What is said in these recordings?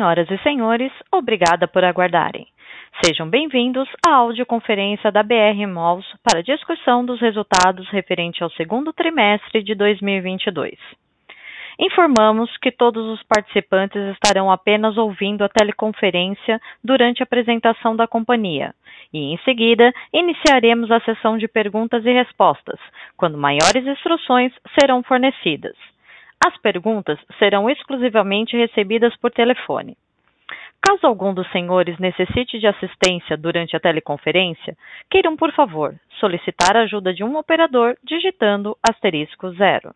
Senhoras e senhores, obrigada por aguardarem. Sejam bem-vindos à audioconferência da BR Malls para discussão dos resultados referente ao segundo trimestre de 2022. Informamos que todos os participantes estarão apenas ouvindo a teleconferência durante a apresentação da companhia e, em seguida, iniciaremos a sessão de perguntas e respostas, quando maiores instruções serão fornecidas. As perguntas serão exclusivamente recebidas por telefone. Caso algum dos senhores necessite de assistência durante a teleconferência, queiram, por favor, solicitar a ajuda de um operador digitando asterisco zero.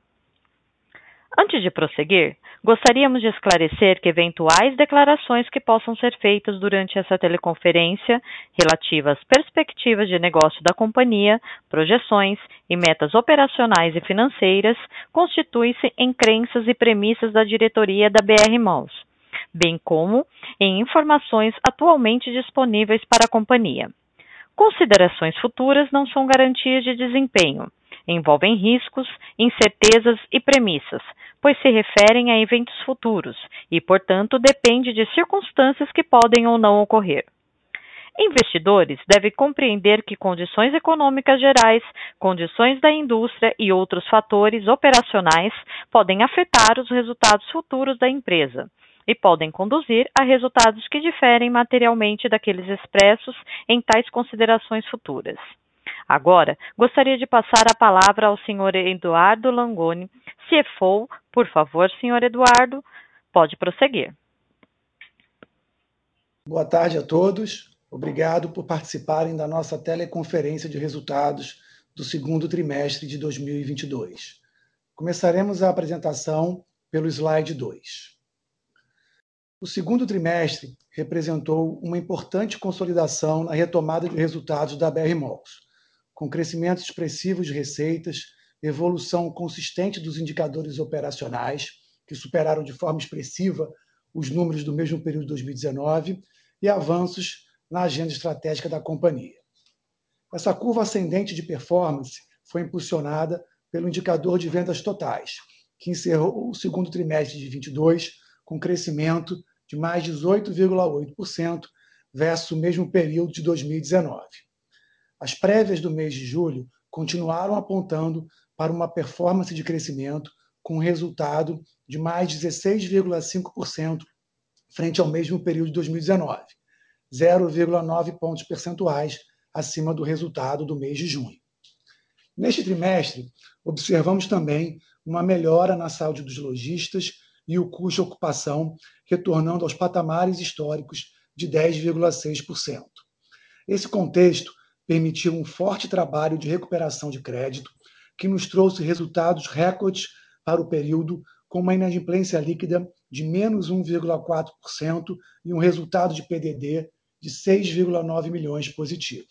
Antes de prosseguir, gostaríamos de esclarecer que eventuais declarações que possam ser feitas durante essa teleconferência, relativas às perspectivas de negócio da companhia, projeções e metas operacionais e financeiras, constituem-se em crenças e premissas da diretoria da BR Malls, bem como em informações atualmente disponíveis para a companhia. Considerações futuras não são garantias de desempenho envolvem riscos, incertezas e premissas, pois se referem a eventos futuros e, portanto, depende de circunstâncias que podem ou não ocorrer. Investidores devem compreender que condições econômicas gerais, condições da indústria e outros fatores operacionais podem afetar os resultados futuros da empresa e podem conduzir a resultados que diferem materialmente daqueles expressos em tais considerações futuras. Agora, gostaria de passar a palavra ao senhor Eduardo Langoni, CFO. Por favor, senhor Eduardo, pode prosseguir. Boa tarde a todos. Obrigado por participarem da nossa teleconferência de resultados do segundo trimestre de 2022. Começaremos a apresentação pelo slide 2. O segundo trimestre representou uma importante consolidação na retomada de resultados da BR Malls, com crescimento expressivo de receitas, evolução consistente dos indicadores operacionais, que superaram de forma expressiva os números do mesmo período de 2019, e avanços na agenda estratégica da companhia. Essa curva ascendente de performance foi impulsionada pelo indicador de vendas totais, que encerrou o segundo trimestre de 2022 com crescimento de mais 18,8% versus o mesmo período de 2019. As prévias do mês de julho continuaram apontando para uma performance de crescimento com resultado de mais 16,5% frente ao mesmo período de 2019, 0,9 pontos percentuais acima do resultado do mês de junho. Neste trimestre, observamos também uma melhora na saúde dos lojistas e o custo de ocupação retornando aos patamares históricos de 10,6%. Esse contexto permitiu um forte trabalho de recuperação de crédito, que nos trouxe resultados recordes para o período, com uma inadimplência líquida de menos 1,4% e um resultado de PDD de 6,9 milhões positivo.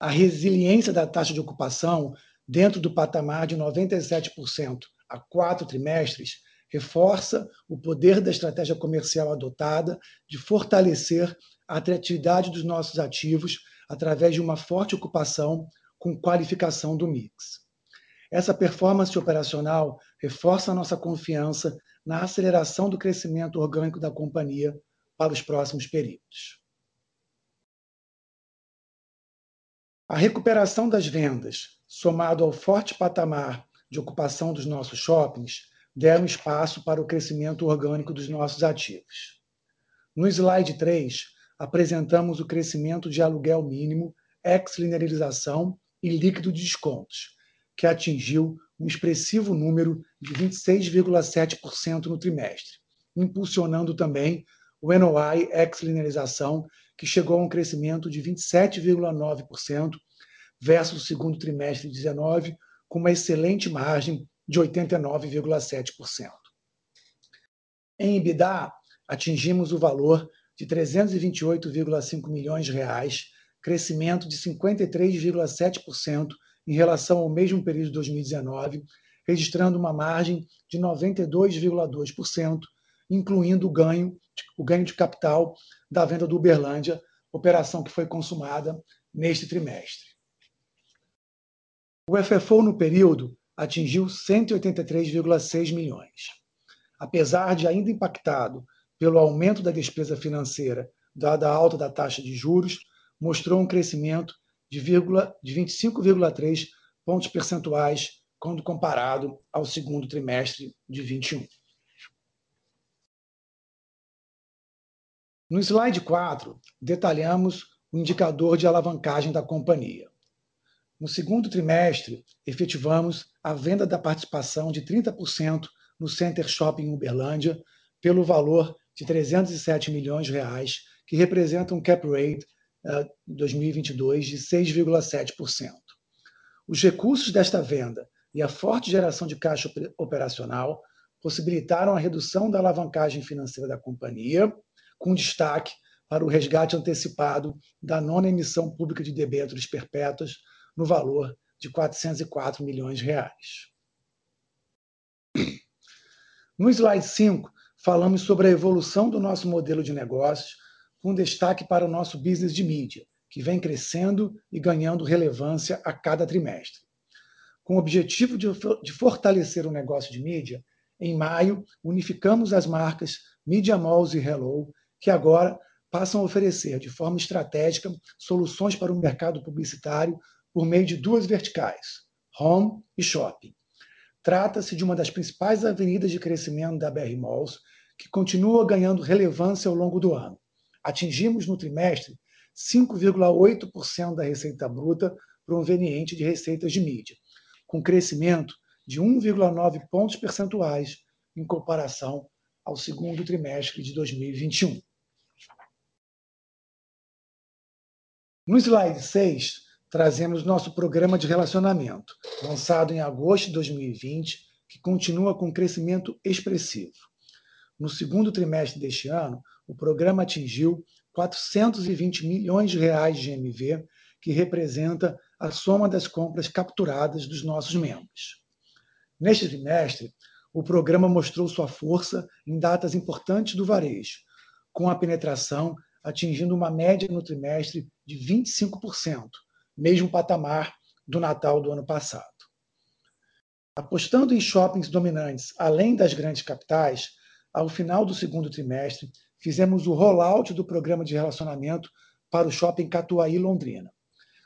A resiliência da taxa de ocupação dentro do patamar de 97% há quatro trimestres reforça o poder da estratégia comercial adotada de fortalecer a atratividade dos nossos ativos através de uma forte ocupação com qualificação do mix. Essa performance operacional reforça a nossa confiança na aceleração do crescimento orgânico da companhia para os próximos períodos. A recuperação das vendas, somado ao forte patamar de ocupação dos nossos shoppings, deram espaço para o crescimento orgânico dos nossos ativos. No slide 3, apresentamos o crescimento de aluguel mínimo, ex-linearização e líquido de descontos, que atingiu um expressivo número de 26,7% no trimestre, impulsionando também o NOI ex-linearização, que chegou a um crescimento de 27,9% versus o segundo trimestre de 2019, com uma excelente margem de 89,7%. Em EBITDA, atingimos o valor de 328,5 milhões de reais, crescimento de 53,7% em relação ao mesmo período de 2019, registrando uma margem de 92,2%, incluindo o ganho, o ganho de capital da venda do Uberlândia, operação que foi consumada neste trimestre. O FFO no período atingiu 183,6 milhões. apesar de ainda impactado pelo aumento da despesa financeira dada a alta da taxa de juros, mostrou um crescimento de 25,3 pontos percentuais quando comparado ao segundo trimestre de 2021. No slide 4, detalhamos o indicador de alavancagem da companhia. No segundo trimestre, efetivamos a venda da participação de 30% no Center Shopping Uberlândia pelo valor de 307 milhões reais, que representa um cap rate 2022 de 6,7%. Os recursos desta venda e a forte geração de caixa operacional possibilitaram a redução da alavancagem financeira da companhia, com destaque para o resgate antecipado da nona emissão pública de debêntures perpétuas no valor de 404 milhões reais. No slide 5, falamos sobre a evolução do nosso modelo de negócios, com destaque para o nosso business de mídia, que vem crescendo e ganhando relevância a cada trimestre. Com o objetivo de fortalecer o negócio de mídia, em maio, unificamos as marcas Media Malls e Helloo, que agora passam a oferecer, de forma estratégica, soluções para o mercado publicitário por meio de duas verticais: Home e Shopping. Trata-se de uma das principais avenidas de crescimento da BR Malls, que continua ganhando relevância ao longo do ano. Atingimos, no trimestre, 5,8% da receita bruta proveniente de receitas de mídia, com crescimento de 1,9 pontos percentuais em comparação ao segundo trimestre de 2021. No slide 6, trazemos nosso programa de relacionamento, lançado em agosto de 2020, que continua com crescimento expressivo. No segundo trimestre deste ano, o programa atingiu 420 milhões reais de GMV, que representa a soma das compras capturadas dos nossos membros. Neste trimestre, o programa mostrou sua força em datas importantes do varejo, com a penetração atingindo uma média no trimestre de 25%, mesmo patamar do Natal do ano passado. Apostando em shoppings dominantes além das grandes capitais, ao final do segundo trimestre, fizemos o rollout do programa de relacionamento para o Shopping Catuaí Londrina.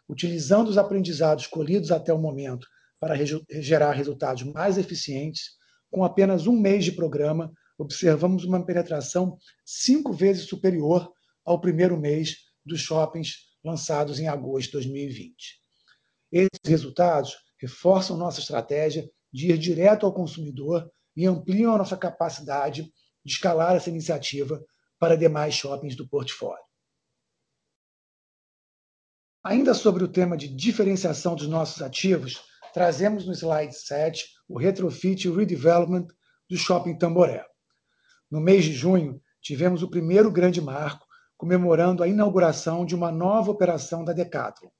Utilizando os aprendizados colhidos até o momento para gerar resultados mais eficientes, com apenas um mês de programa, observamos uma penetração 5 vezes superior ao primeiro mês dos shoppings lançados em agosto de 2020. Esses resultados reforçam nossa estratégia de ir direto ao consumidor e ampliam a nossa capacidade de escalar essa iniciativa para demais shoppings do portfólio. Ainda sobre o tema de diferenciação dos nossos ativos, trazemos no slide 7 o retrofit e redevelopment do Shopping Tamboré. No mês de junho, tivemos o primeiro grande marco comemorando a inauguração de uma nova operação da Decathlon.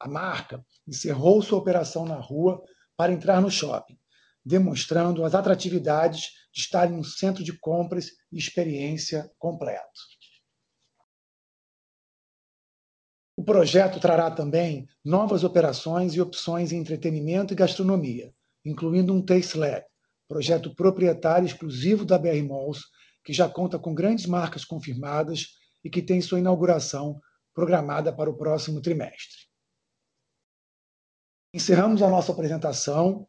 A marca encerrou sua operação na rua para entrar no shopping, demonstrando as atratividades de estar em um centro de compras e experiência completo. O projeto trará também novas operações e opções em entretenimento e gastronomia, incluindo um Taste Lab, projeto proprietário exclusivo da BR Malls, que já conta com grandes marcas confirmadas e que tem sua inauguração programada para o próximo trimestre. Encerramos a nossa apresentação.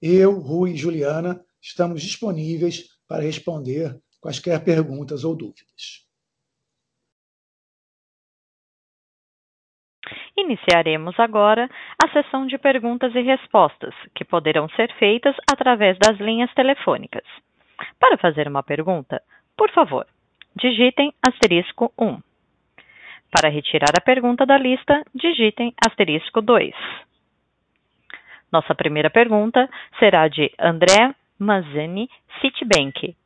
Eu, Rui e Juliana estamos disponíveis para responder quaisquer perguntas ou dúvidas. Iniciaremos agora a sessão de perguntas e respostas, que poderão ser feitas através das linhas telefônicas. Para fazer uma pergunta, por favor, digitem asterisco um. Para retirar a pergunta da lista, digitem asterisco dois. Nossa primeira pergunta será de André Mazini, Citibank.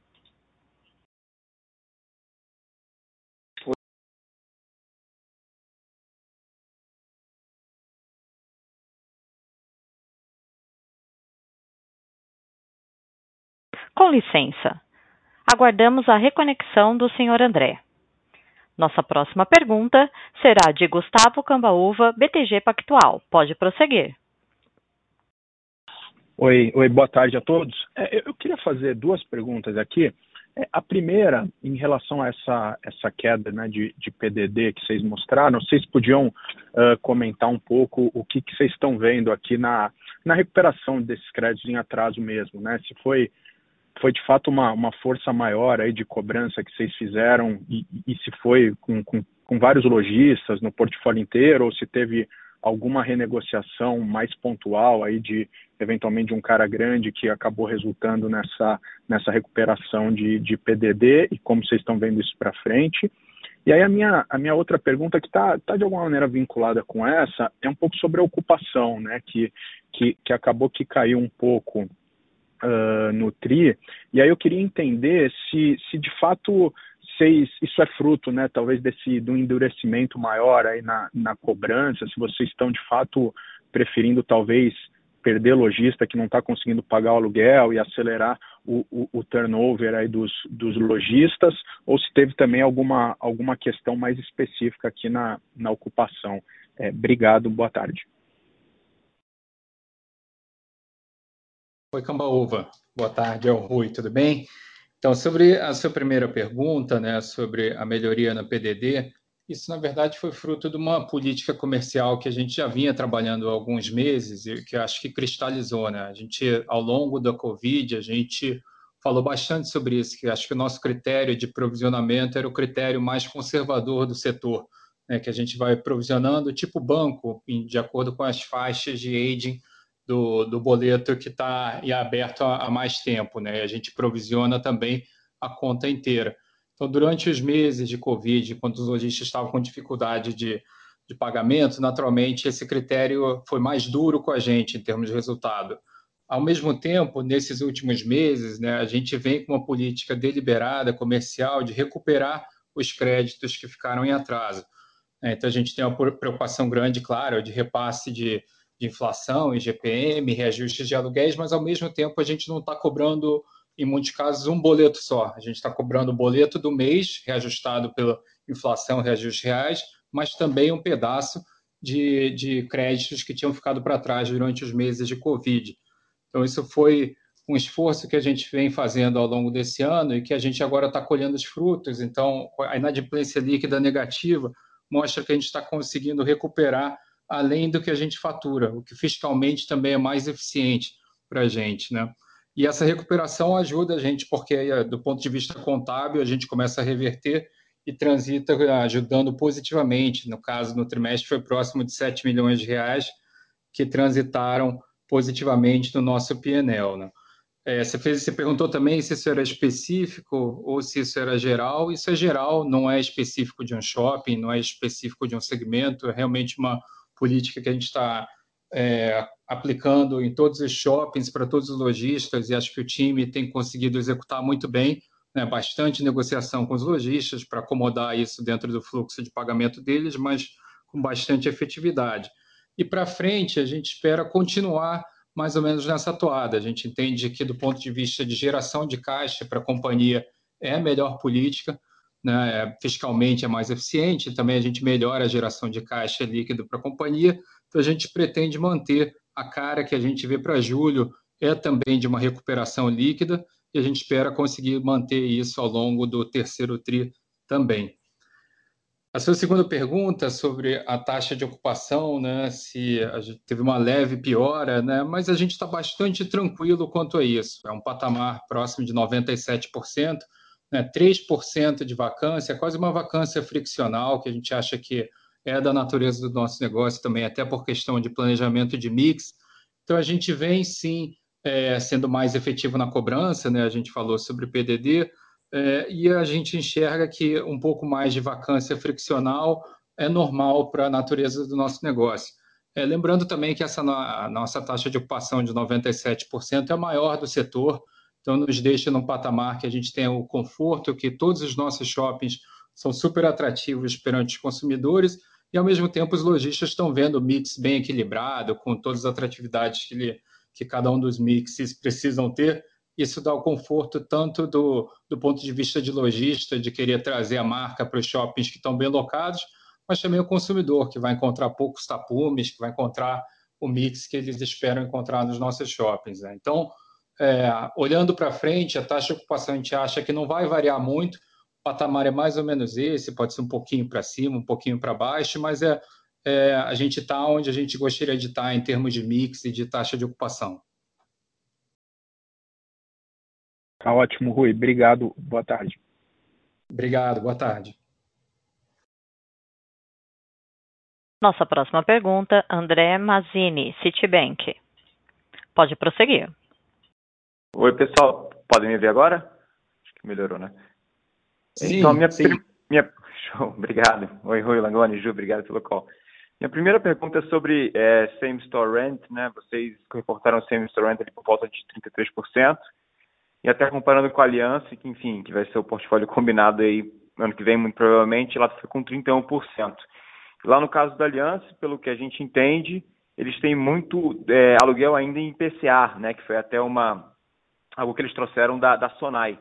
Com licença. Aguardamos a reconexão do senhor André. Nossa próxima pergunta será de Gustavo Cambauva, BTG Pactual. Pode prosseguir. Oi, oi, boa tarde a todos. É, eu queria fazer duas perguntas aqui. É, a primeira, em relação a essa, essa queda né, de, de PDD que vocês mostraram, vocês podiam uh, comentar um pouco o que, que vocês estão vendo aqui na, na recuperação desses créditos em atraso mesmo, né? Se foi, foi de fato uma, uma força maior aí de cobrança que vocês fizeram e, e se foi com, com, com vários lojistas no portfólio inteiro ou se teve alguma renegociação mais pontual aí de eventualmente um cara grande que acabou resultando nessa, nessa recuperação de, de PDD e como vocês estão vendo isso para frente. E aí a minha, a minha outra pergunta que está tá de alguma maneira vinculada com essa é um pouco sobre a ocupação, né, que, que, que acabou que caiu um pouco uh, no TRI, e aí eu queria entender se, se de fato vocês, isso é fruto, né, talvez desse do endurecimento maior aí na, na cobrança, se vocês estão de fato preferindo talvez perder lojista que não está conseguindo pagar o aluguel e acelerar o, o, o, turnover aí dos, dos lojistas, ou se teve também alguma, alguma questão mais específica aqui na, na ocupação. É, obrigado, boa tarde. Oi, Cambaúva. Boa tarde, é o Rui, tudo bem? Então, sobre a sua primeira pergunta, né, sobre a melhoria na PDD, isso, na verdade, foi fruto de uma política comercial que a gente já vinha trabalhando há alguns meses e que acho que cristalizou. Né? A gente, ao longo da Covid, a gente falou bastante sobre isso, que acho que o nosso critério de provisionamento era o critério mais conservador do setor, né? que a gente vai provisionando tipo banco, de acordo com as faixas de aging do, do boleto que está aberto há, há mais tempo. Né? A gente provisiona também a conta inteira. Então, durante os meses de Covid, quando os lojistas estavam com dificuldade de, de pagamento, naturalmente esse critério foi mais duro com a gente em termos de resultado. Ao mesmo tempo, nesses últimos meses, né, a gente vem com uma política deliberada, comercial, de recuperar os créditos que ficaram em atraso. Então, a gente tem uma preocupação grande, claro, de repasse de, de inflação, IGPM, reajustes de aluguéis, mas ao mesmo tempo a gente não está cobrando, em muitos casos, um boleto só. A gente está cobrando o boleto do mês, reajustado pela inflação, reajustes reais, mas também um pedaço de, de créditos que tinham ficado para trás durante os meses de Covid. Então, isso foi um esforço que a gente vem fazendo ao longo desse ano e que a gente agora está colhendo os frutos. Então, a inadimplência líquida negativa mostra que a gente está conseguindo recuperar além do que a gente fatura, o que fiscalmente também é mais eficiente para a gente, né? E essa recuperação ajuda a gente, porque do ponto de vista contábil, a gente começa a reverter e transita ajudando positivamente. No caso, no trimestre foi próximo de 7 milhões de reais que transitaram positivamente no nosso PNL. Né? É, você, fez, você perguntou também se isso era específico ou se isso era geral. Isso é geral, não é específico de um shopping, não é específico de um segmento, é realmente uma política que a gente está é, aplicando em todos os shoppings, para todos os lojistas, e acho que o time tem conseguido executar muito bem, né, bastante negociação com os lojistas para acomodar isso dentro do fluxo de pagamento deles, mas com bastante efetividade. E para frente, a gente espera continuar mais ou menos nessa toada. A gente entende que, do ponto de vista de geração de caixa para a companhia, é a melhor política né, fiscalmente é mais eficiente, também a gente melhora a geração de caixa líquido para a companhia, então a gente pretende manter a cara que a gente vê para julho é também de uma recuperação líquida e a gente espera conseguir manter isso ao longo do terceiro TRI também. A sua segunda pergunta sobre a taxa de ocupação, né, se teve uma leve piora, né, mas a gente está bastante tranquilo quanto a isso. É um patamar próximo de 97%, né, 3% de vacância, quase uma vacância friccional, que a gente acha que é da natureza do nosso negócio também, até por questão de planejamento de mix. Então, a gente vem, sim, é, sendo mais efetivo na cobrança, né? a gente falou sobre PDD, é, e a gente enxerga que um pouco mais de vacância friccional é normal para a natureza do nosso negócio. É, lembrando também que essa a nossa taxa de ocupação de 97% é a maior do setor, então, nos deixa num patamar que a gente tem o conforto, que todos os nossos shoppings são super atrativos perante os consumidores e, ao mesmo tempo, os lojistas estão vendo o mix bem equilibrado, com todas as atratividades que, ele, que cada um dos mixes precisam ter. Isso dá o conforto tanto do, do ponto de vista de lojista, de querer trazer a marca para os shoppings que estão bem locados, mas também o consumidor, que vai encontrar poucos tapumes, que vai encontrar o mix que eles esperam encontrar nos nossos shoppings. Né? Então, é, olhando para frente, a taxa de ocupação a gente acha que não vai variar muito, o patamar é mais ou menos esse, pode ser um pouquinho para cima, um pouquinho para baixo, mas é, é a gente está onde a gente gostaria de estar tá em termos de mix e de taxa de ocupação. Tá ótimo, Rui. Obrigado. Boa tarde. Obrigado. Boa tarde. Nossa próxima pergunta, André Mazzini, Citibank. Pode prosseguir. Oi, pessoal. Podem me ver agora? Acho que melhorou, né? Sim, então, minha, sim. minha... Show, obrigado. Oi, Rui Langoni, Ju, obrigado pelo call. Minha primeira pergunta é sobre é, Same Store Rent, né? Vocês reportaram Same Store Rent ali por volta de 33%, e até comparando com a Aliança, que, enfim, que vai ser o portfólio combinado aí ano que vem, muito provavelmente, lá foi com 31%. Lá no caso da Aliança, pelo que a gente entende, eles têm muito é, aluguel ainda em PCA, né? Que foi até uma algo que eles trouxeram da, da Sonai.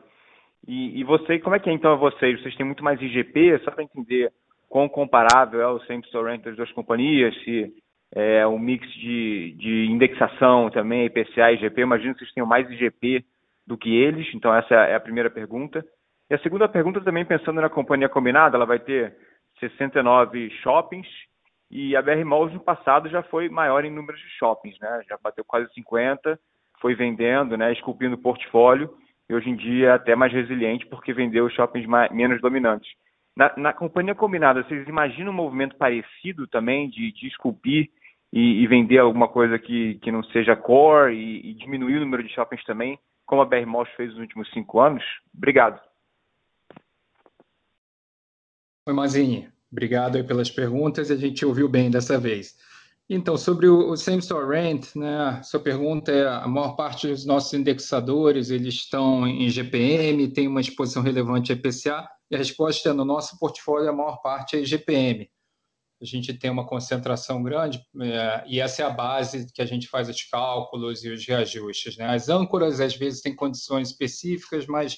E, e você, como é que é então vocês? Vocês têm muito mais IGP, só para entender quão comparável é o same store rent das duas companhias, se é um mix de, de indexação também, IPCA e IGP, imagino que vocês tenham mais IGP do que eles, então essa é a primeira pergunta. E a segunda pergunta também pensando na companhia combinada, ela vai ter 69 shoppings e a BR Malls no passado já foi maior em números de shoppings, né? Já bateu quase 50, foi vendendo, né, esculpindo o portfólio e hoje em dia é até mais resiliente porque vendeu os shoppings mais, menos dominantes. Na, na, companhia combinada, vocês imaginam um movimento parecido também de, de esculpir e, e, vender alguma coisa que, que não seja core e, e, diminuir o número de shoppings também, como a BR Malls fez nos últimos cinco anos? Obrigado. Oi, Mazinho. Obrigado pelas perguntas. A gente ouviu bem dessa vez. Então, sobre o, Same Store Rent, né, sua pergunta é, a maior parte dos nossos indexadores, eles estão em GPM, tem uma exposição relevante a IPCA, e a resposta é, no nosso portfólio, a maior parte é GPM. A gente tem uma concentração grande, é, e essa é a base que a gente faz os cálculos e os reajustes. Né? As âncoras, às vezes, têm condições específicas, mas,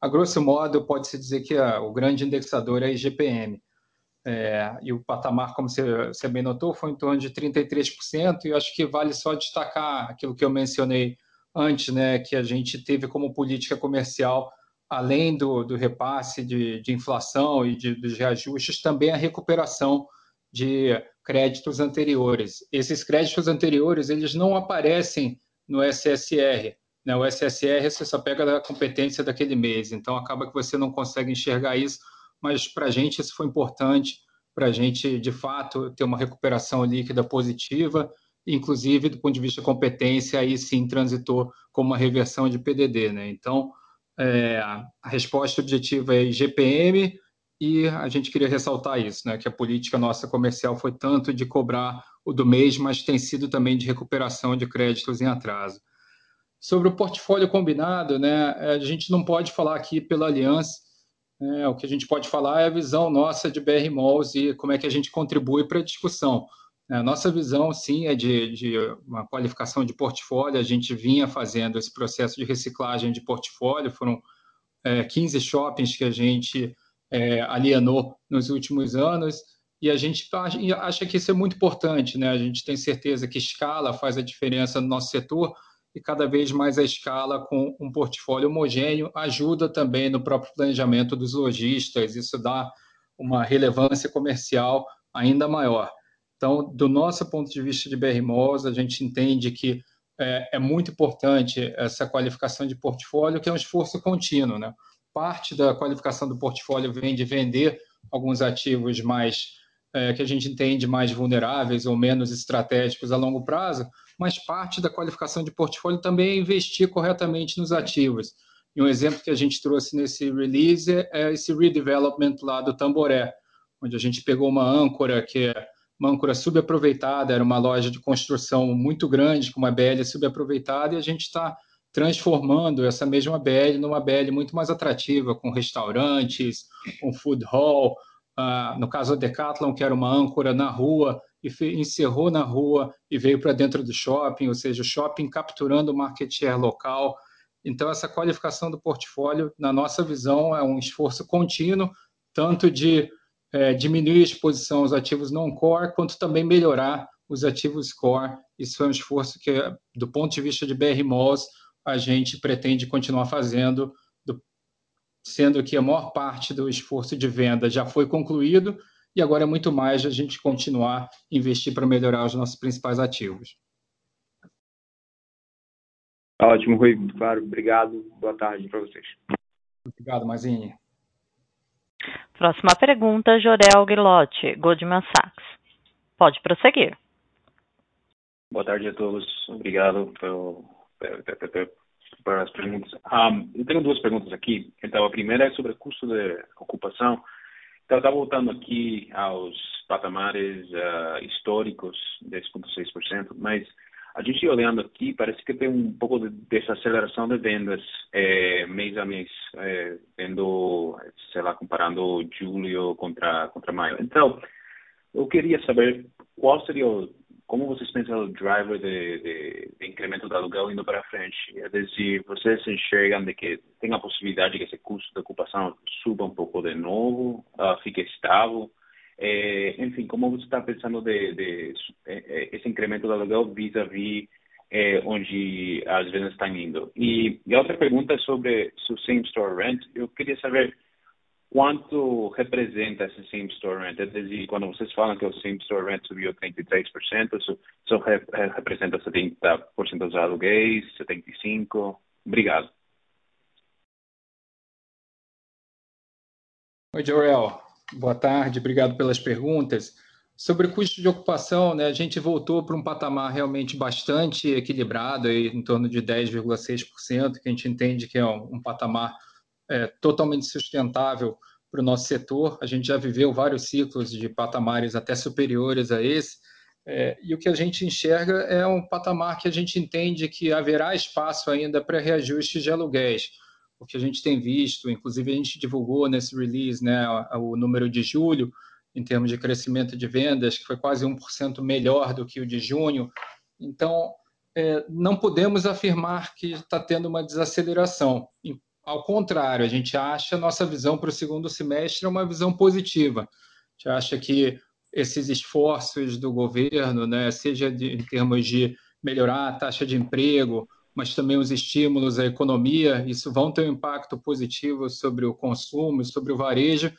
a grosso modo, pode-se dizer que a, o grande indexador é IGPM. É, e o patamar, como você, você, bem notou, foi em torno de 33%, e eu acho que vale só destacar aquilo que eu mencionei antes, né, que a gente teve como política comercial, além do, do repasse de, de, inflação e de, dos reajustes, também a recuperação de créditos anteriores. Esses créditos anteriores, eles não aparecem no SSR, né? O SSR você só pega da competência daquele mês, então acaba que você não consegue enxergar isso mas para a gente isso foi importante, para a gente, de fato, ter uma recuperação líquida positiva, inclusive do ponto de vista de competência, aí sim transitou como uma reversão de PDD. Né? Então, é, a resposta objetiva é IGPM, e a gente queria ressaltar isso, né, que a política nossa comercial foi tanto de cobrar o do mês, mas tem sido também de recuperação de créditos em atraso. Sobre o portfólio combinado, né, a gente não pode falar aqui pela Aliança, é, o que a gente pode falar é a visão nossa de BR Malls e como é que a gente contribui para a discussão. A nossa visão, sim, é de, de, uma qualificação de portfólio. A gente vinha fazendo esse processo de reciclagem de portfólio. Foram é, 15 shoppings que a gente é, alienou nos últimos anos e a gente acha que isso é muito importante. Né? A gente tem certeza que escala faz a diferença no nosso setor e cada vez mais a escala com um portfólio homogêneo ajuda também no próprio planejamento dos lojistas, isso dá uma relevância comercial ainda maior. Então, do nosso ponto de vista de BR a gente entende que é, é, muito importante essa qualificação de portfólio, que é um esforço contínuo. Né? Parte da qualificação do portfólio vem de vender alguns ativos mais é, que a gente entende mais vulneráveis ou menos estratégicos a longo prazo, mas parte da qualificação de portfólio também é investir corretamente nos ativos. E um exemplo que a gente trouxe nesse release é esse redevelopment lá do Tamboré, onde a gente pegou uma âncora que é uma âncora subaproveitada, era uma loja de construção muito grande, com uma BL subaproveitada, e a gente está transformando essa mesma BL numa BL muito mais atrativa, com restaurantes, com food hall, uh, no caso da Decathlon, que era uma âncora na rua, e encerrou na rua e veio para dentro do shopping, ou seja, o shopping capturando o market share local. Então, essa qualificação do portfólio, na nossa visão, é um esforço contínuo, tanto de é, diminuir a exposição aos ativos não core, quanto também melhorar os ativos core. Isso é um esforço que, do ponto de vista de BR Malls, a gente pretende continuar fazendo, sendo que a maior parte do esforço de venda já foi concluído e agora é muito mais a gente continuar investir para melhorar os nossos principais ativos. Ótimo, Rui. Claro, obrigado. Boa tarde para vocês. Obrigado, Mazini. Próxima pergunta, Jorel Guilotti, Goldman Sachs. Pode prosseguir. Boa tarde a todos. Obrigado pelo, pelas perguntas. Um, eu tenho duas perguntas aqui. Então, a primeira é sobre o custo de ocupação. Então, está voltando aqui aos patamares uh, históricos, 10,6%, mas a gente olhando aqui, parece que tem um pouco de desaceleração de vendas é, mês a mês, é, vendo, sei lá, comparando julho contra, contra maio. Então, eu queria saber qual seria o, como vocês pensam o driver de, de, de incremento do aluguel indo para frente. É dizer, vocês enxergam de que tem a possibilidade de que esse custo de ocupação suba um pouco de novo, uh, fique estável, é, enfim, como você está pensando de, de, de, é, esse incremento do aluguel vis-à-vis é, onde as vendas estão indo? E, e a outra pergunta é sobre o same store rent. Eu queria saber quanto representa esse same store rent? É dizer, quando vocês falam que o same store rent subiu 33%, isso, isso representa 70% dos aluguéis, 75%? Obrigado. Oi, Joel. Boa tarde, obrigado pelas perguntas. Sobre custo de ocupação, né, a gente voltou para um patamar realmente bastante equilibrado, aí, em torno de 10,6%, que a gente entende que é um, um patamar é, totalmente sustentável para o nosso setor. A gente já viveu vários ciclos de patamares até superiores a esse, é, e o que a gente enxerga é um patamar que a gente entende que haverá espaço ainda para reajustes de aluguéis o que a gente tem visto, inclusive a gente divulgou nesse release né, o número de julho, em termos de crescimento de vendas, que foi quase 1% melhor do que o de junho. Então, é, não podemos afirmar que está tendo uma desaceleração. Ao contrário, a gente acha nossa visão para o segundo semestre é uma visão positiva. A gente acha que esses esforços do governo, né, seja de, em termos de melhorar a taxa de emprego, mas também os estímulos à economia, isso vão ter um impacto positivo sobre o consumo, sobre o varejo,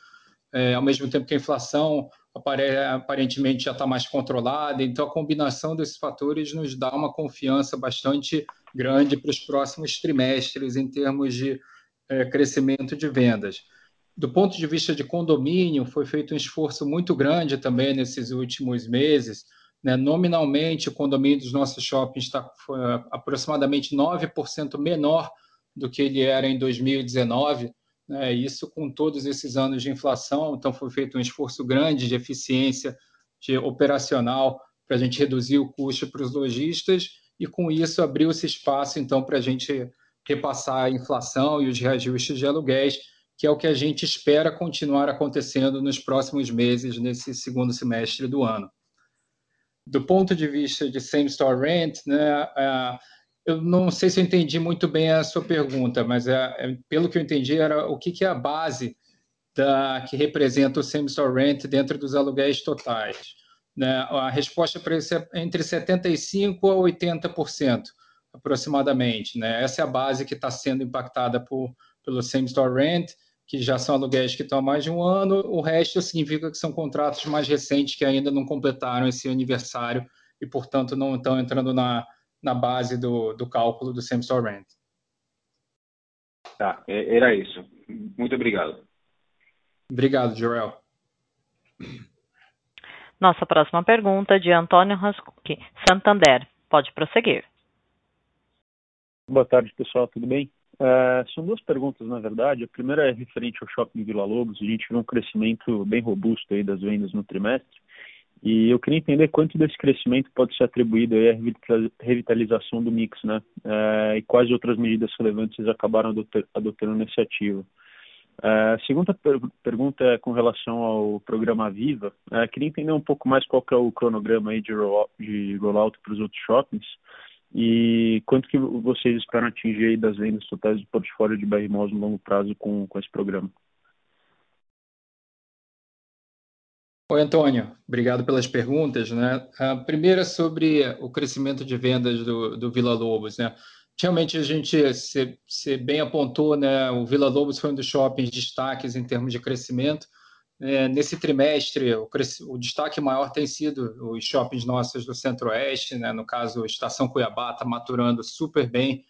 é, ao mesmo tempo que a inflação aparentemente já está mais controlada. Então, a combinação desses fatores nos dá uma confiança bastante grande para os próximos trimestres em termos de é, crescimento de vendas. Do ponto de vista de condomínio, foi feito um esforço muito grande também nesses últimos meses né? Nominalmente, o condomínio dos nossos shoppings está aproximadamente 9% menor do que ele era em 2019, né? isso com todos esses anos de inflação. Então, foi feito um esforço grande de eficiência de operacional para a gente reduzir o custo para os lojistas e, com isso, abriu-se espaço, então, para a gente repassar a inflação e os reajustes de aluguéis, que é o que a gente espera continuar acontecendo nos próximos meses, nesse segundo semestre do ano do ponto de vista de same store rent, né, uh, eu não sei se eu entendi muito bem a sua pergunta, mas uh, pelo que eu entendi era o que, que é a base da, que representa o same store rent dentro dos aluguéis totais. Né? A resposta para isso é entre 75% a 80%, aproximadamente. Né? Essa é a base que está sendo impactada por, pelo same store rent que já são aluguéis que estão há mais de um ano, o resto significa que são contratos mais recentes que ainda não completaram esse aniversário e, portanto, não estão entrando na, na base do, do cálculo do Same Store Rent. Tá, é, era isso. Muito obrigado. Obrigado, Joel. Nossa próxima pergunta é de Antônio Rascucci, Santander. Pode prosseguir. Boa tarde, pessoal. Tudo bem? É, são duas perguntas, na verdade. A primeira é referente ao shopping Vila Lobos. A gente viu um crescimento bem robusto aí das vendas no trimestre. E eu queria entender quanto desse crescimento pode ser atribuído à revitalização do mix, né? É, e quais outras medidas relevantes vocês acabaram adotando nesse ativo. A segunda per pergunta é com relação ao programa Viva. É, queria entender um pouco mais qual é o cronograma aí de rollout, de rollout para os outros shoppings e quanto que vocês esperam atingir aí das vendas totais do portfólio de BR Malls no longo prazo com, esse programa? Oi, Antônio. Obrigado pelas perguntas. Né? A primeira sobre o crescimento de vendas do, do Vila Lobos. Né? Realmente, a gente, você bem apontou, né? o Vila Lobos foi um dos shoppings destaques em termos de crescimento. É, nesse trimestre, o, o, destaque maior tem sido os shoppings nossos do Centro-Oeste, né? no caso, Estação Cuiabá está maturando super bem,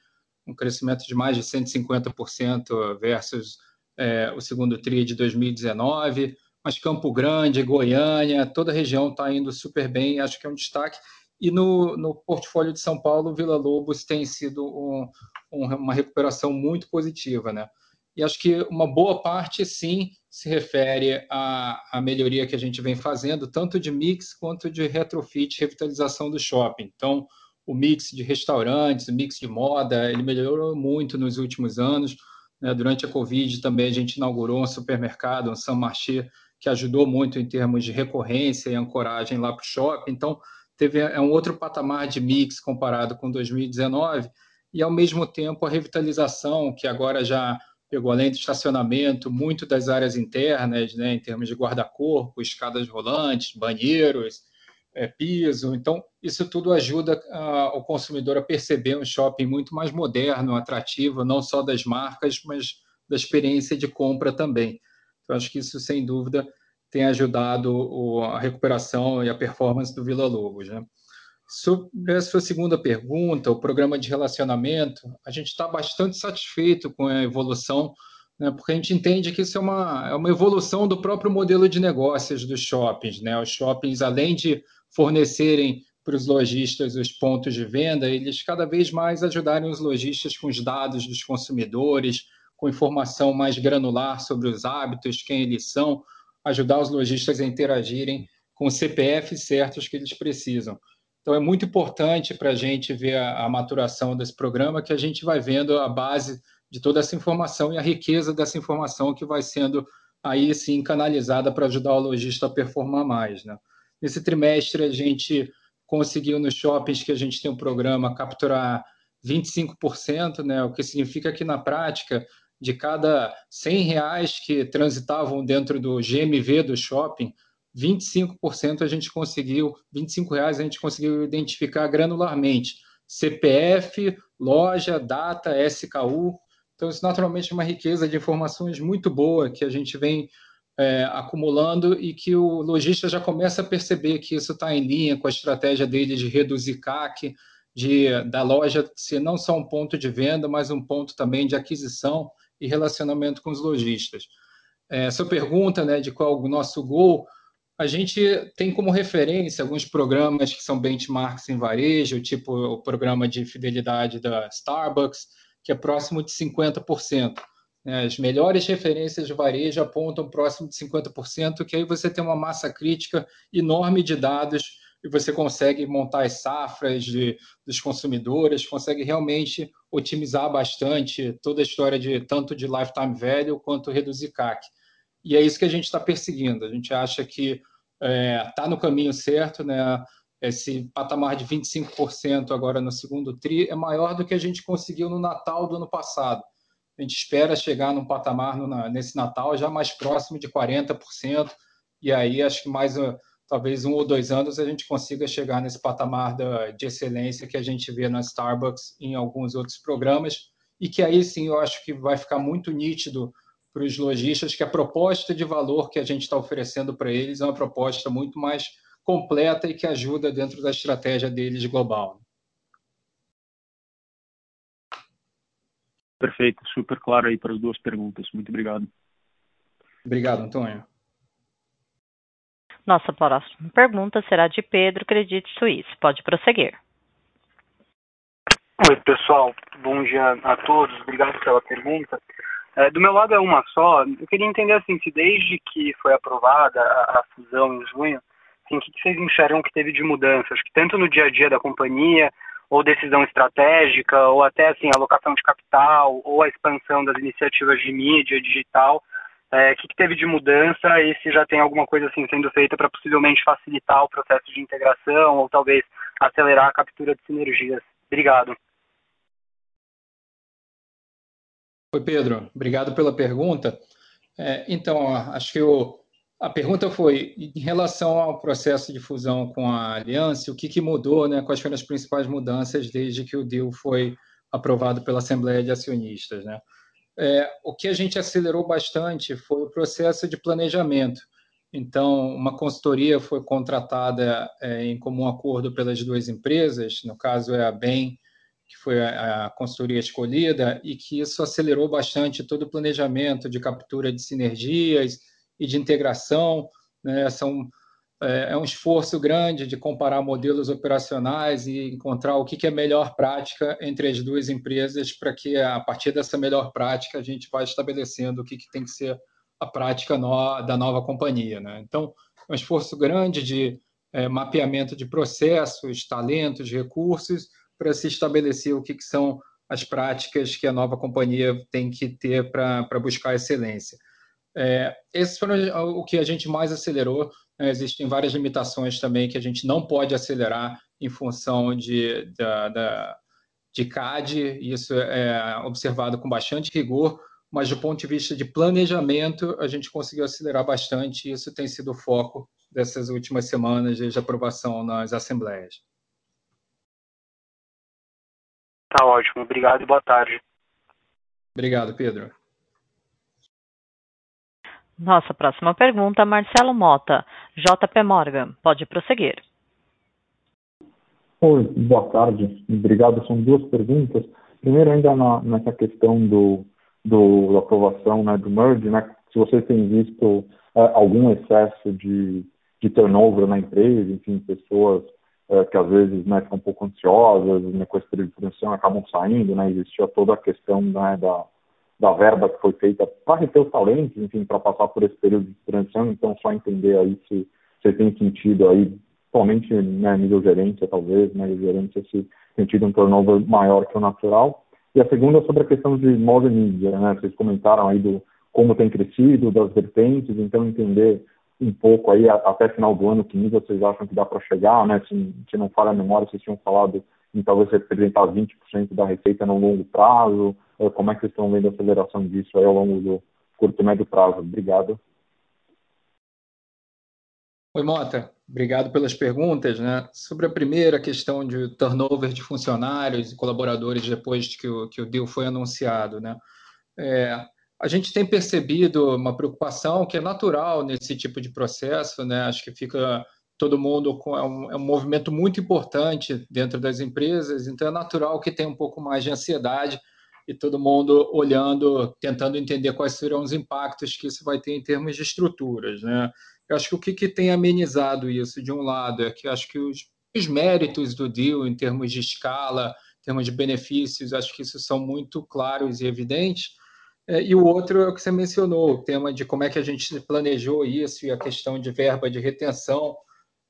um crescimento de mais de 150% versus é, o segundo TRI de 2019 mas Campo Grande, Goiânia, toda a região está indo super bem, acho que é um destaque. E no, no portfólio de São Paulo, Vila Lobos tem sido um, um, uma recuperação muito positiva, né? E acho que uma boa parte, sim, se refere à, à melhoria que a gente vem fazendo, tanto de mix quanto de retrofit, revitalização do shopping. Então, o mix de restaurantes, o mix de moda, ele melhorou muito nos últimos anos. Né? Durante a Covid também a gente inaugurou um supermercado, um Saint Marché, que ajudou muito em termos de recorrência e ancoragem lá para o shopping. Então, teve é um outro patamar de mix comparado com 2019 e, ao mesmo tempo, a revitalização, que agora já pegou além do estacionamento, muito das áreas internas, né, em termos de guarda-corpo, escadas rolantes, banheiros, é, piso. Então, isso tudo ajuda a, o consumidor a perceber um shopping muito mais moderno, atrativo, não só das marcas, mas da experiência de compra também. Eu acho que isso, sem dúvida, tem ajudado a recuperação e a performance do Vila Lobos. Né? Sobre a sua segunda pergunta, o programa de relacionamento, a gente está bastante satisfeito com a evolução, né, porque a gente entende que isso é uma, é uma evolução do próprio modelo de negócios dos shoppings. Né? Os shoppings, além de fornecerem para os lojistas os pontos de venda, eles cada vez mais ajudarem os lojistas com os dados dos consumidores, com informação mais granular sobre os hábitos, quem eles são, ajudar os lojistas a interagirem com os CPFs certos que eles precisam. Então, é muito importante para a gente ver a, a, maturação desse programa, que a gente vai vendo a base de toda essa informação e a riqueza dessa informação que vai sendo aí sim canalizada para ajudar o lojista a performar mais. Né? Nesse trimestre, a gente conseguiu nos shoppings que a gente tem um programa capturar 25%, né? o que significa que na prática de cada 100 reais que transitavam dentro do GMV do shopping, 25% a gente conseguiu, 25 reais a gente conseguiu identificar granularmente. CPF, loja, data, SKU. Então, isso naturalmente é uma riqueza de informações muito boa que a gente vem é, acumulando e que o lojista já começa a perceber que isso está em linha com a estratégia dele de reduzir CAC, de, da loja ser não só um ponto de venda, mas um ponto também de aquisição e relacionamento com os lojistas. É, sua pergunta né, de qual o nosso gol, a gente tem como referência alguns programas que são benchmarks em varejo, tipo o programa de fidelidade da Starbucks, que é próximo de 50%. Né. As melhores referências de varejo apontam próximo de 50%, que aí você tem uma massa crítica enorme de dados e você consegue montar as safras de, dos consumidores, consegue realmente otimizar bastante toda a história de tanto de lifetime value quanto reduzir CAC. E é isso que a gente está perseguindo. A gente acha que está é, tá no caminho certo, né? Esse patamar de 25% agora no segundo TRI é maior do que a gente conseguiu no Natal do ano passado. A gente espera chegar num patamar no, nesse Natal já mais próximo de 40%, e aí acho que mais talvez um ou dois anos a gente consiga chegar nesse patamar da, de excelência que a gente vê na Starbucks em alguns outros programas e que aí sim eu acho que vai ficar muito nítido para os lojistas que a proposta de valor que a gente está oferecendo para eles é uma proposta muito mais completa e que ajuda dentro da estratégia deles global. Perfeito, super claro aí para as duas perguntas. Muito obrigado. Obrigado, Antônio. Nossa próxima pergunta será de Pedro Credit Suisse. Pode prosseguir. Oi, pessoal. Bom dia a todos. Obrigado pela pergunta. É, do meu lado é uma só. Eu queria entender assim, se desde que foi aprovada a, a fusão em junho, assim, o que vocês enxergam que teve de mudança? Acho que tanto no dia a dia da companhia, ou decisão estratégica, ou até assim, alocação de capital, ou a expansão das iniciativas de mídia digital, é, o que, que, teve de mudança e se já tem alguma coisa assim sendo feita para possivelmente facilitar o processo de integração ou talvez acelerar a captura de sinergias. Obrigado. Oi, Pedro. Obrigado pela pergunta. É, então, acho que o, A pergunta foi, em relação ao processo de fusão com a Aliança, o que, que mudou, né? quais foram as principais mudanças desde que o deal foi aprovado pela Assembleia de Acionistas? Né? É, o que a gente acelerou bastante foi o processo de planejamento. Então, uma consultoria foi contratada é, em comum acordo pelas duas empresas, no caso é a BEM, que foi a, a consultoria escolhida, e que isso acelerou bastante todo o planejamento de captura de sinergias, e de integração. Né? São, é, é, um esforço grande de comparar modelos operacionais e encontrar o que, que é melhor prática entre as duas empresas para que, a partir dessa melhor prática, a gente vá estabelecendo o que, que tem que ser a prática no, da nova companhia. Né? Então, é um esforço grande de é, mapeamento de processos, talentos, recursos, para se estabelecer o que, que são as práticas que a nova companhia tem que ter para buscar excelência. É, esses foram o que a gente mais acelerou. Né? Existem várias limitações também que a gente não pode acelerar em função de, da, da, de CAD, isso é observado com bastante rigor, mas do ponto de vista de planejamento, a gente conseguiu acelerar bastante, e isso tem sido o foco dessas últimas semanas de aprovação nas assembleias. Tá ótimo, obrigado e boa tarde. Obrigado, Pedro. Nossa próxima pergunta, Marcelo Mota, JP Morgan. Pode prosseguir. Oi, boa tarde. Obrigado. São duas perguntas. Primeiro, ainda na, nessa questão do, do, da aprovação né, do merge, né, se vocês têm visto é, algum excesso de, de turnover na empresa, enfim, pessoas é, que às vezes né, ficam um pouco ansiosas, né, com esse período de transição acabam saindo, né, existia toda a questão né, da, da verba que foi feita para reter os talentos, enfim, para passar por esse período de transição. Então, só entender aí se você tem sentido aí, somente né, nível gerência, talvez, né, gerência, se sentido um turnover maior que o natural. E a segunda é sobre a questão de moda mídia, né? Vocês comentaram aí do como tem crescido, das vertentes, então entender um pouco aí até final do ano que nível vocês acham que dá para chegar, né? Se, se não falha a memória, vocês tinham falado em talvez representar 20% da receita no longo prazo, como é que vocês estão vendo a aceleração disso aí ao longo do curto e médio prazo? Obrigado. Oi, Mota. Obrigado pelas perguntas. Né? Sobre a primeira questão de turnover de funcionários e colaboradores depois que o, que o deal foi anunciado. Né? É, a gente tem percebido uma preocupação que é natural nesse tipo de processo. Né? Acho que fica todo mundo com é um, é um movimento muito importante dentro das empresas, então é natural que tenha um pouco mais de ansiedade e todo mundo olhando, tentando entender quais serão os impactos que isso vai ter em termos de estruturas. Né? Eu acho que o que, que tem amenizado isso, de um lado, é que acho que os, os méritos do deal, em termos de escala, em termos de benefícios, acho que isso são muito claros e evidentes. É, e o outro é o que você mencionou, o tema de como é que a gente planejou isso e a questão de verba de retenção.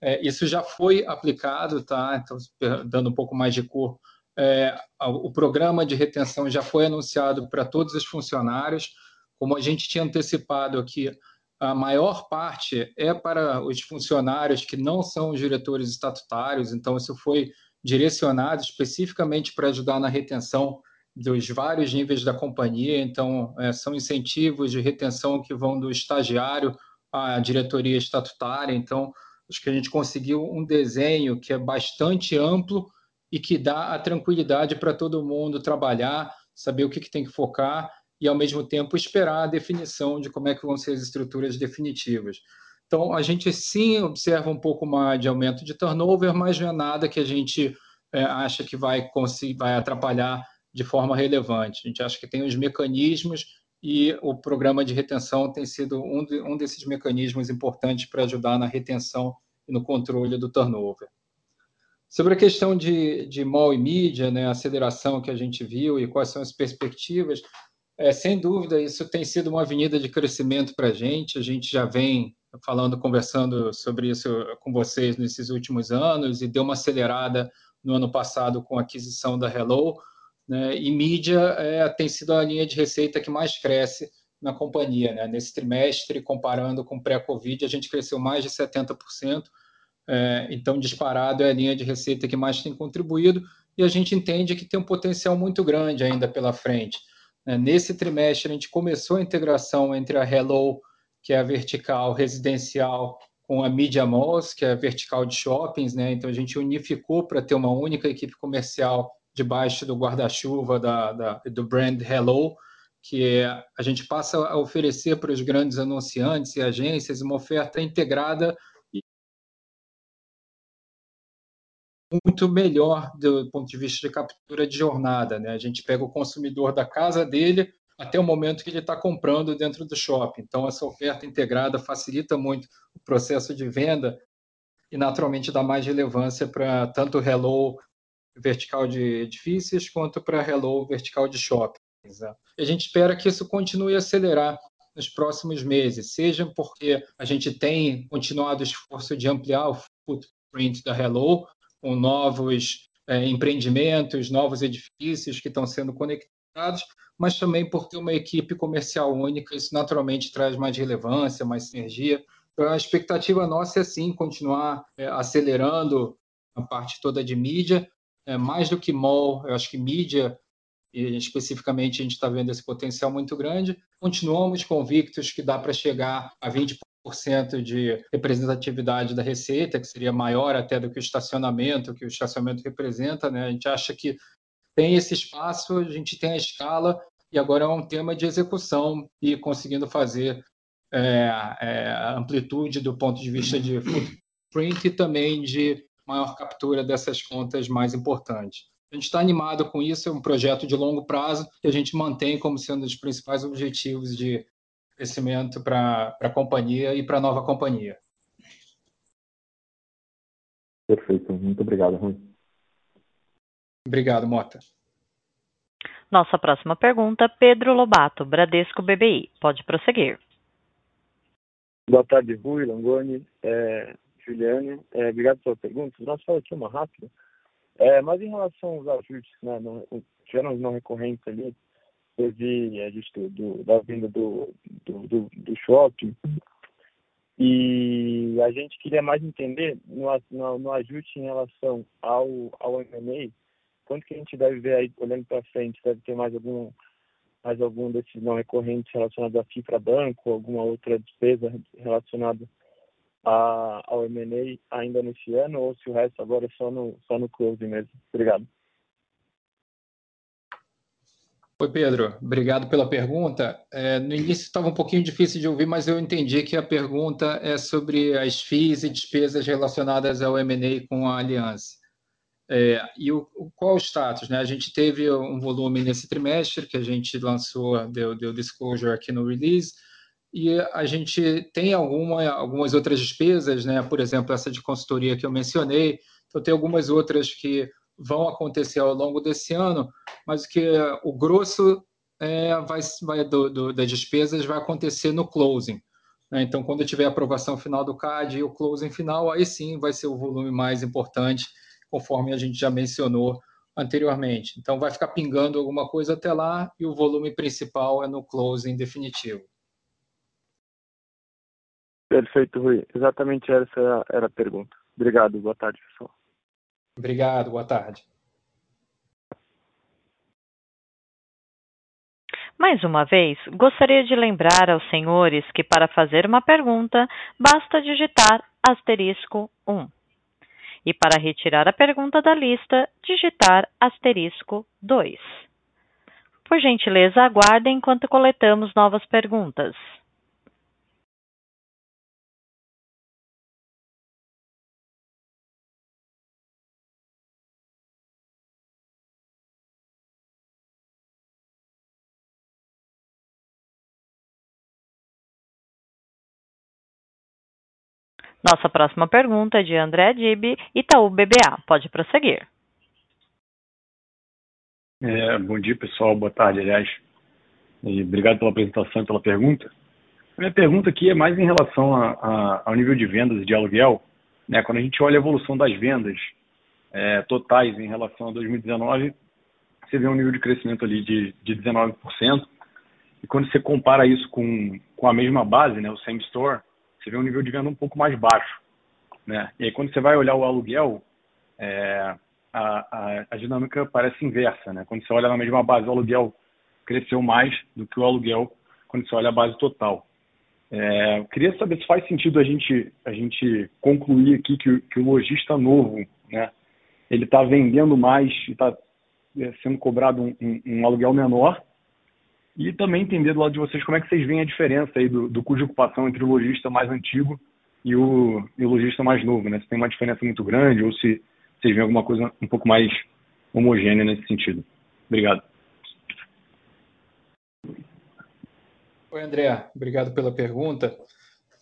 É, isso já foi aplicado, tá? Então, dando um pouco mais de cor é, o programa de retenção já foi anunciado para todos os funcionários. Como a gente tinha antecipado aqui, a maior parte é para os funcionários que não são os diretores estatutários, então isso foi direcionado especificamente para ajudar na retenção dos vários níveis da companhia. Então, é, são incentivos de retenção que vão do estagiário à diretoria estatutária. Então, acho que a gente conseguiu um desenho que é bastante amplo e que dá a tranquilidade para todo mundo trabalhar, saber o que, que tem que focar e, ao mesmo tempo, esperar a definição de como é que vão ser as estruturas definitivas. Então, a gente sim observa um pouco mais de aumento de turnover, mas não é nada que a gente é, acha que vai, vai atrapalhar de forma relevante. A gente acha que tem os mecanismos e o programa de retenção tem sido um, de, um desses mecanismos importantes para ajudar na retenção e no controle do turnover. Sobre a questão de, de mall e mídia, né, a aceleração que a gente viu e quais são as perspectivas, é, sem dúvida, isso tem sido uma avenida de crescimento para a gente. A gente já vem falando, conversando sobre isso com vocês nesses últimos anos e deu uma acelerada no ano passado com a aquisição da Hello. Né, e mídia é, tem sido a linha de receita que mais cresce na companhia. Né? Nesse trimestre, comparando com pré-Covid, a gente cresceu mais de 70%. É, então, disparado é a linha de receita que mais tem contribuído e a gente entende que tem um potencial muito grande ainda pela frente. É, nesse trimestre, a gente começou a integração entre a Hello, que é a vertical residencial com a Media Malls, que é a vertical de shoppings, né? Então a gente unificou para ter uma única equipe comercial debaixo do guarda-chuva da, da, do brand Hello, que é, a gente passa a oferecer para os grandes anunciantes e agências uma oferta integrada muito melhor do ponto de vista de captura de jornada. Né? A gente pega o consumidor da casa dele até o momento que ele está comprando dentro do shopping. Então, essa oferta integrada facilita muito o processo de venda e, naturalmente, dá mais relevância para tanto o Hello vertical de edifícios quanto para Hello vertical de shoppings. Né? A gente espera que isso continue a acelerar nos próximos meses, seja porque a gente tem continuado o esforço de ampliar o footprint da Hello, com novos é, empreendimentos, novos edifícios que estão sendo conectados, mas também por ter uma equipe comercial única, isso naturalmente traz mais relevância, mais sinergia. Então, a expectativa nossa é sim continuar é, acelerando a parte toda de mídia, é, mais do que mall, eu acho que mídia, e especificamente a gente está vendo esse potencial muito grande. Continuamos convictos que dá para chegar a 20% de representatividade da receita, que seria maior até do que o estacionamento, que o estacionamento representa. Né? A gente acha que tem esse espaço, a gente tem a escala, e agora é um tema de execução e conseguindo fazer é, é, amplitude do ponto de vista de footprint e também de maior captura dessas contas mais importantes. A gente está animado com isso, é um projeto de longo prazo que a gente mantém como sendo um dos principais objetivos de crescimento para a companhia e para a nova companhia. Perfeito, muito obrigado, Rui. Obrigado, Mota. Nossa próxima pergunta, Pedro Lobato, Bradesco BBI. Pode prosseguir. Boa tarde, Rui, Langoni, é, Juliane. É, obrigado pela pergunta. Nós falamos aqui uma rápida. É, mas em relação aos ajustes, né, no, tiveram não recorrentes ali, teve ajuste do, da venda do, do, do, do shopping, e a gente queria mais entender no, no, no ajuste em relação ao, ao M&A, quanto que a gente deve ver aí, olhando para frente, deve ter mais algum mais algum desses não recorrentes relacionados a cifra banco, alguma outra despesa relacionada a, ao M&A ainda nesse ano, ou se o resto agora é só no, só no close mesmo. Obrigado. Oi, Pedro. Obrigado pela pergunta. É, no início estava um pouquinho difícil de ouvir, mas eu entendi que a pergunta é sobre as FIIs e despesas relacionadas ao M&A com a Aliança. É, e o, qual o status? Né? A gente teve um volume nesse trimestre que a gente lançou, deu, deu disclosure aqui no release, e a gente tem alguma, algumas outras despesas, né? por exemplo, essa de consultoria que eu mencionei, então tem algumas outras que vão acontecer ao longo desse ano, mas que o grosso é, vai, vai do, do, das despesas vai acontecer no closing. Né? Então, quando tiver a aprovação final do CAD e o closing final, aí sim vai ser o volume mais importante conforme a gente já mencionou anteriormente. Então, vai ficar pingando alguma coisa até lá e o volume principal é no closing definitivo. Perfeito, Rui. Exatamente essa era a pergunta. Obrigado. Boa tarde, pessoal. Obrigado. Boa tarde. Mais uma vez, gostaria de lembrar aos senhores que para fazer uma pergunta, basta digitar asterisco 1 e para retirar a pergunta da lista, digitar asterisco 2. Por gentileza, aguardem enquanto coletamos novas perguntas. Nossa próxima pergunta é de André Dib, Itaú BBA. Pode prosseguir. É, bom dia, pessoal. Boa tarde, aliás. E obrigado pela apresentação e pela pergunta. A minha pergunta aqui é mais em relação a, a, ao nível de vendas de aluguel. Né? Quando a gente olha a evolução das vendas é, totais em relação a 2019, você vê um nível de crescimento ali de, de 19%. E quando você compara isso com, com a mesma base, né, o same store, você vê um nível de venda um pouco mais baixo. Né? E aí, quando você vai olhar o aluguel, é, a, a, a, dinâmica parece inversa. Né? Quando você olha na mesma base, o aluguel cresceu mais do que o aluguel quando você olha a base total. É, eu queria saber se faz sentido a gente, a gente concluir aqui que, que o lojista novo, né, ele está vendendo mais e está é, sendo cobrado um, um, um, aluguel menor. E também entender do lado de vocês como é que vocês veem a diferença aí do, do custo de ocupação entre o lojista mais antigo e o, e o lojista mais novo, né? Se tem uma diferença muito grande ou se vocês veem alguma coisa um pouco mais homogênea nesse sentido. Obrigado. Oi, André. Obrigado pela pergunta.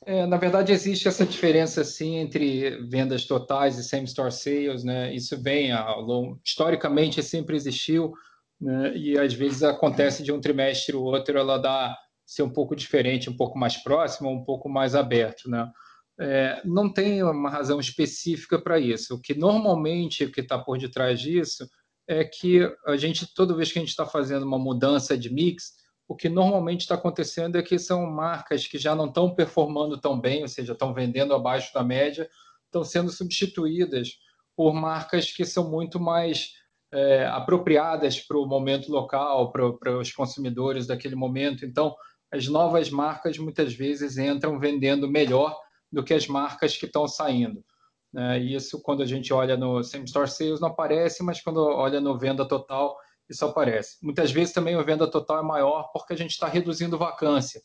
É, na verdade, existe essa diferença sim entre vendas totais e same-store sales, né? Isso vem ao longo, historicamente sempre existiu, né? E às vezes acontece de um trimestre ou outro ela dá ser um pouco diferente, um pouco mais próximo, um pouco mais aberto, né? É, não tem uma razão específica para isso. O que normalmente o que está por detrás disso é que a gente toda vez que a gente está fazendo uma mudança de mix o que normalmente está acontecendo é que são marcas que já não estão performando tão bem, ou seja, estão vendendo abaixo da média, estão sendo substituídas por marcas que são muito mais é, apropriadas para o momento local, para, os consumidores daquele momento. Então, as novas marcas muitas vezes entram vendendo melhor do que as marcas que estão saindo. Né? Isso, quando a gente olha no Same Store Sales, não aparece, mas quando olha no venda total, isso aparece. Muitas vezes também a venda total é maior porque a gente está reduzindo vacância.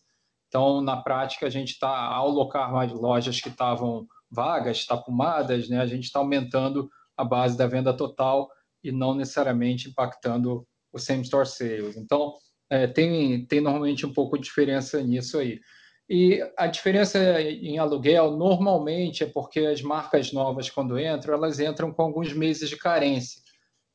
Então, na prática, a gente está, ao alocar mais lojas que estavam vagas, tapumadas, né, a gente está aumentando a base da venda total e não necessariamente impactando o same store sales. Então, é, tem, tem normalmente um pouco de diferença nisso aí. E a diferença em aluguel, normalmente, é porque as marcas novas, quando entram, elas entram com alguns meses de carência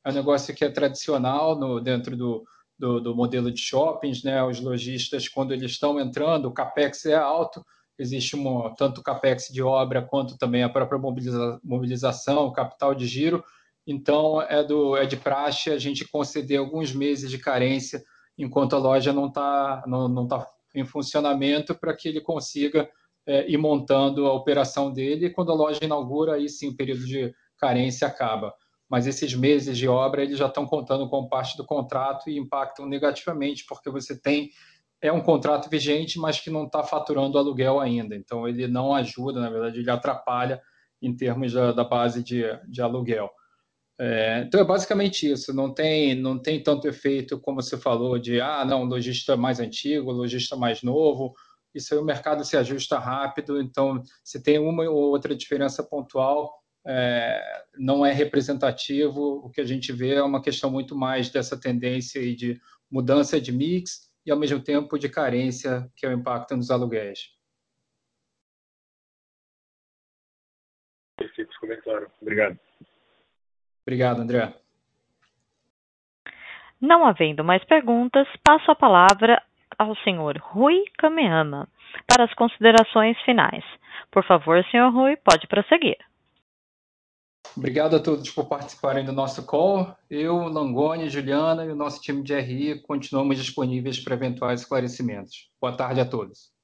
é um negócio que é tradicional no, dentro do, do, do, modelo de shoppings, né? Os lojistas, quando eles estão entrando, o capex é alto, existe uma, tanto o capex de obra quanto também a própria mobiliza, mobilização, capital de giro. Então, é, do, é de praxe a gente conceder alguns meses de carência enquanto a loja não está não, não tá em funcionamento para que ele consiga é, ir montando a operação dele. E quando a loja inaugura, aí sim o período de carência acaba mas esses meses de obra eles já estão contando com parte do contrato e impactam negativamente, porque você tem é um contrato vigente, mas que não está faturando aluguel ainda. Então, ele não ajuda, na verdade, ele atrapalha em termos da, da base de, de aluguel. É, então, é basicamente isso. Não tem, não tem tanto efeito, como você falou, de, ah, não, lojista mais antigo, lojista mais novo. Isso aí o mercado se ajusta rápido. Então, se tem uma ou outra diferença pontual, é, não é representativo. O que a gente vê é uma questão muito mais dessa tendência de mudança de mix e, ao mesmo tempo, de carência, que é o impacto nos aluguéis. Perfeito, claro. Obrigado. Obrigado, André. Não havendo mais perguntas, passo a palavra ao senhor Rui Kamehama para as considerações finais. Por favor, senhor Rui, pode prosseguir. Obrigado a todos por participarem do nosso call. Eu, Langoni, Juliana e o nosso time de RI continuamos disponíveis para eventuais esclarecimentos. Boa tarde a todos.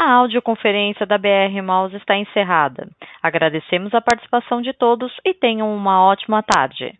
A audioconferência da BR Malls está encerrada. Agradecemos a participação de todos e tenham uma ótima tarde.